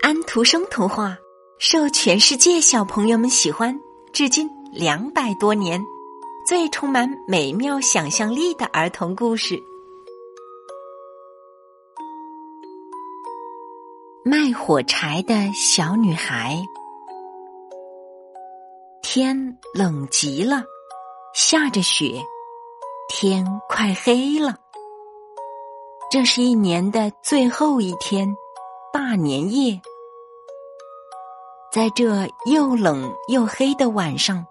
安徒生童话受全世界小朋友们喜欢，至今两百多年，最充满美妙想象力的儿童故事。卖火柴的小女孩，天冷极了，下着雪，天快黑了。这是一年的最后一天，大年夜。在这又冷又黑的晚上，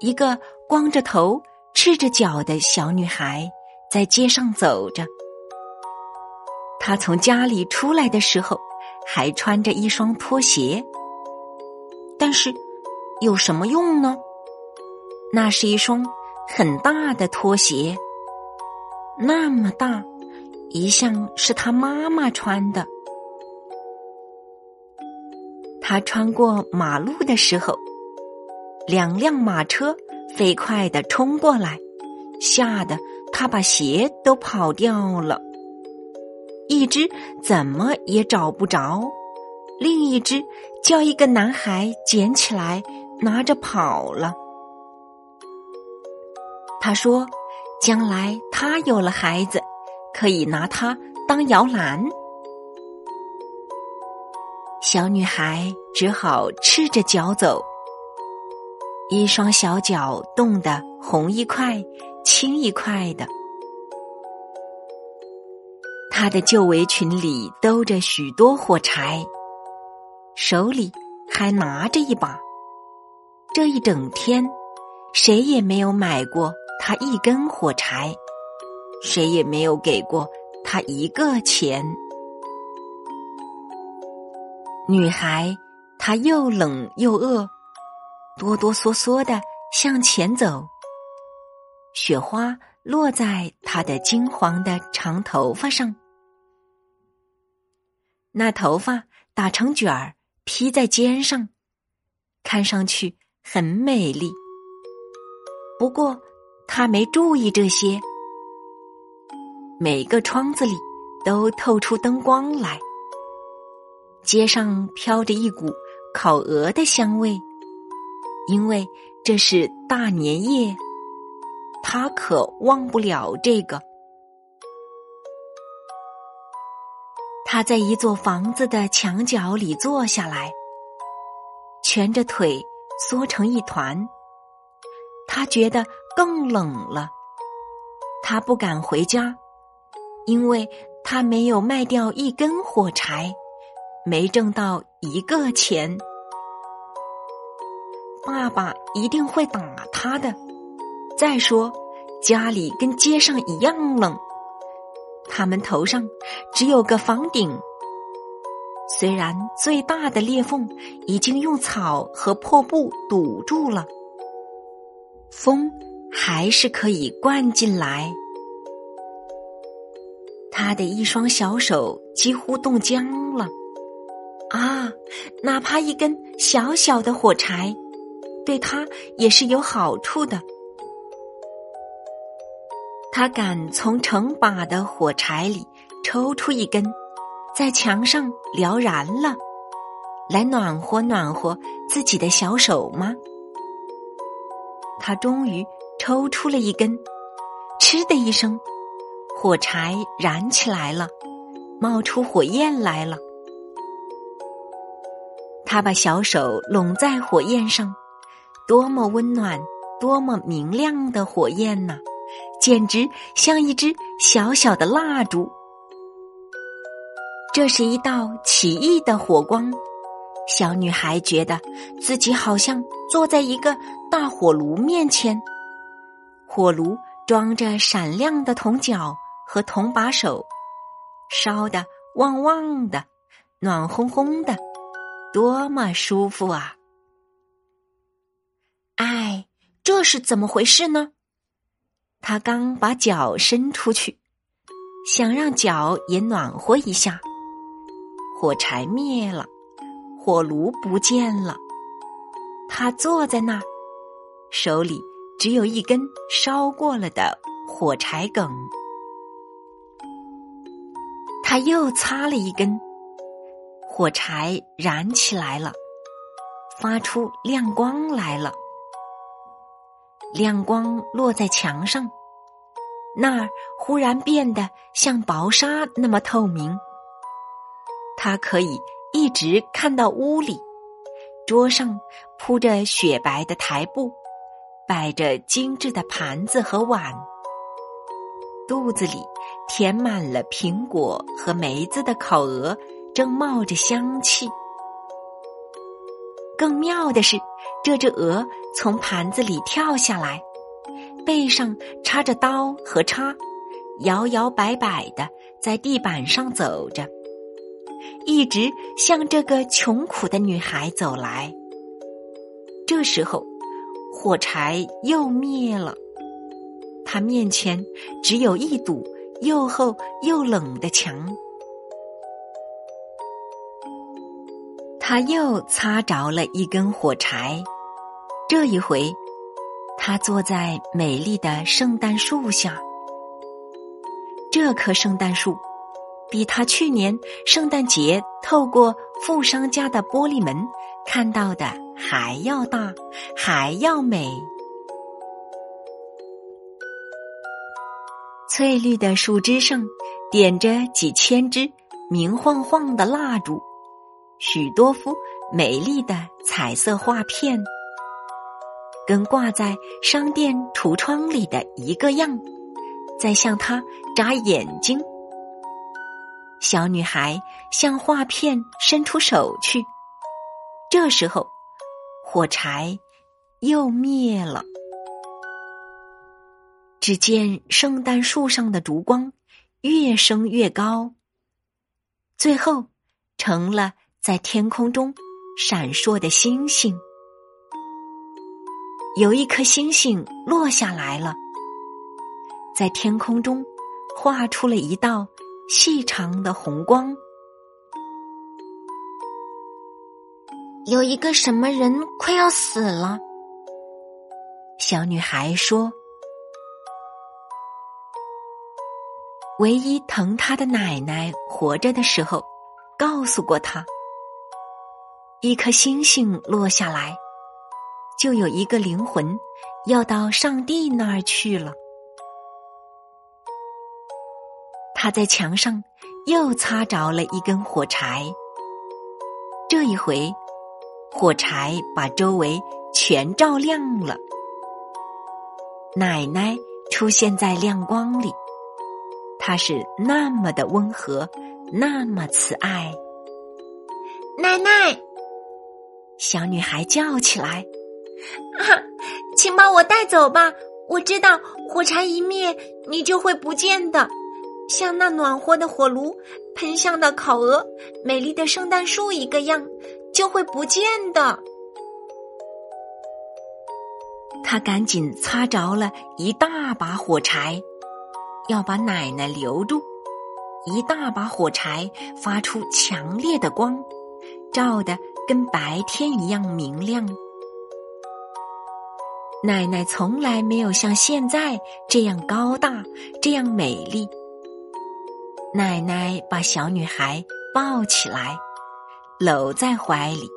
一个光着头、赤着脚的小女孩在街上走着。她从家里出来的时候，还穿着一双拖鞋。但是，有什么用呢？那是一双很大的拖鞋，那么大。一向是他妈妈穿的。他穿过马路的时候，两辆马车飞快的冲过来，吓得他把鞋都跑掉了。一只怎么也找不着，另一只叫一个男孩捡起来，拿着跑了。他说：“将来他有了孩子。”可以拿它当摇篮，小女孩只好赤着脚走，一双小脚冻得红一块青一块的。她的旧围裙里兜着许多火柴，手里还拿着一把。这一整天，谁也没有买过她一根火柴。谁也没有给过她一个钱。女孩，她又冷又饿，哆哆嗦嗦的向前走。雪花落在她的金黄的长头发上，那头发打成卷儿披在肩上，看上去很美丽。不过，她没注意这些。每个窗子里都透出灯光来，街上飘着一股烤鹅的香味，因为这是大年夜，他可忘不了这个。他在一座房子的墙角里坐下来，蜷着腿缩成一团，他觉得更冷了，他不敢回家。因为他没有卖掉一根火柴，没挣到一个钱，爸爸一定会打他的。再说，家里跟街上一样冷，他们头上只有个房顶，虽然最大的裂缝已经用草和破布堵住了，风还是可以灌进来。他的一双小手几乎冻僵，啊，哪怕一根小小的火柴，对他也是有好处的。他敢从成把的火柴里抽出一根，在墙上燎燃了，来暖和暖和自己的小手吗？他终于抽出了一根，嗤的一声。火柴燃起来了，冒出火焰来了。他把小手拢在火焰上，多么温暖，多么明亮的火焰呐！简直像一支小小的蜡烛。这是一道奇异的火光，小女孩觉得自己好像坐在一个大火炉面前，火炉装着闪亮的铜角。和铜把手，烧的旺旺的，暖烘烘的，多么舒服啊！哎，这是怎么回事呢？他刚把脚伸出去，想让脚也暖和一下，火柴灭了，火炉不见了。他坐在那儿，手里只有一根烧过了的火柴梗。他又擦了一根，火柴燃起来了，发出亮光来了。亮光落在墙上，那儿忽然变得像薄纱那么透明。他可以一直看到屋里，桌上铺着雪白的台布，摆着精致的盘子和碗，肚子里填满了苹果和梅子的烤鹅正冒着香气。更妙的是，这只鹅从盘子里跳下来，背上插着刀和叉，摇摇摆摆的在地板上走着。一直向这个穷苦的女孩走来。这时候，火柴又灭了，他面前只有一堵又厚又冷的墙。他又擦着了一根火柴，这一回，他坐在美丽的圣诞树下。这棵圣诞树。比他去年圣诞节透过富商家的玻璃门看到的还要大，还要美。翠绿的树枝上点着几千支明晃晃的蜡烛，许多幅美丽的彩色画片，跟挂在商店橱窗里的一个样，在向他眨眼睛。小女孩向画片伸出手去，这时候，火柴又灭了。只见圣诞树上的烛光越升越高，最后成了在天空中闪烁的星星。有一颗星星落下来了，在天空中画出了一道。细长的红光，有一个什么人快要死了。小女孩说：“唯一疼她的奶奶活着的时候，告诉过她，一颗星星落下来，就有一个灵魂要到上帝那儿去了。”他在墙上又擦着了一根火柴，这一回，火柴把周围全照亮了。奶奶出现在亮光里，她是那么的温和，那么慈爱。奶奶，小女孩叫起来：“啊，请把我带走吧！我知道火柴一灭，你就会不见的。”像那暖和的火炉、喷香的烤鹅、美丽的圣诞树一个样，就会不见的。他赶紧擦着了一大把火柴，要把奶奶留住。一大把火柴发出强烈的光，照得跟白天一样明亮。奶奶从来没有像现在这样高大，这样美丽。奶奶把小女孩抱起来，搂在怀里。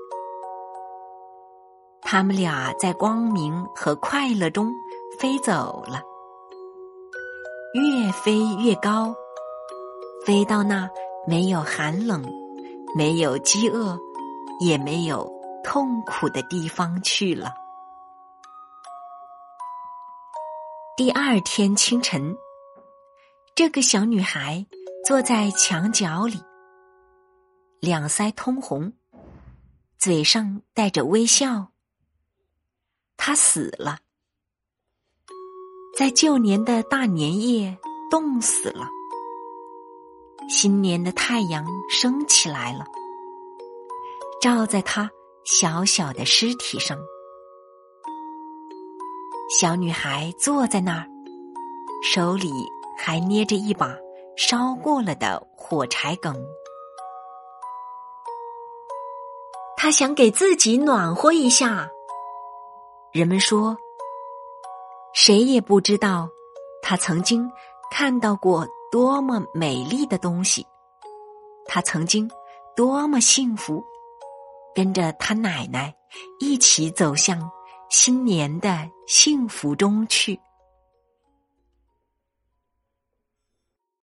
他们俩在光明和快乐中飞走了，越飞越高，飞到那没有寒冷、没有饥饿、也没有痛苦的地方去了。第二天清晨，这个小女孩。坐在墙角里，两腮通红，嘴上带着微笑。他死了，在旧年的大年夜冻死了。新年的太阳升起来了，照在他小小的尸体上。小女孩坐在那儿，手里还捏着一把。烧过了的火柴梗，他想给自己暖和一下。人们说，谁也不知道他曾经看到过多么美丽的东西，他曾经多么幸福，跟着他奶奶一起走向新年的幸福中去。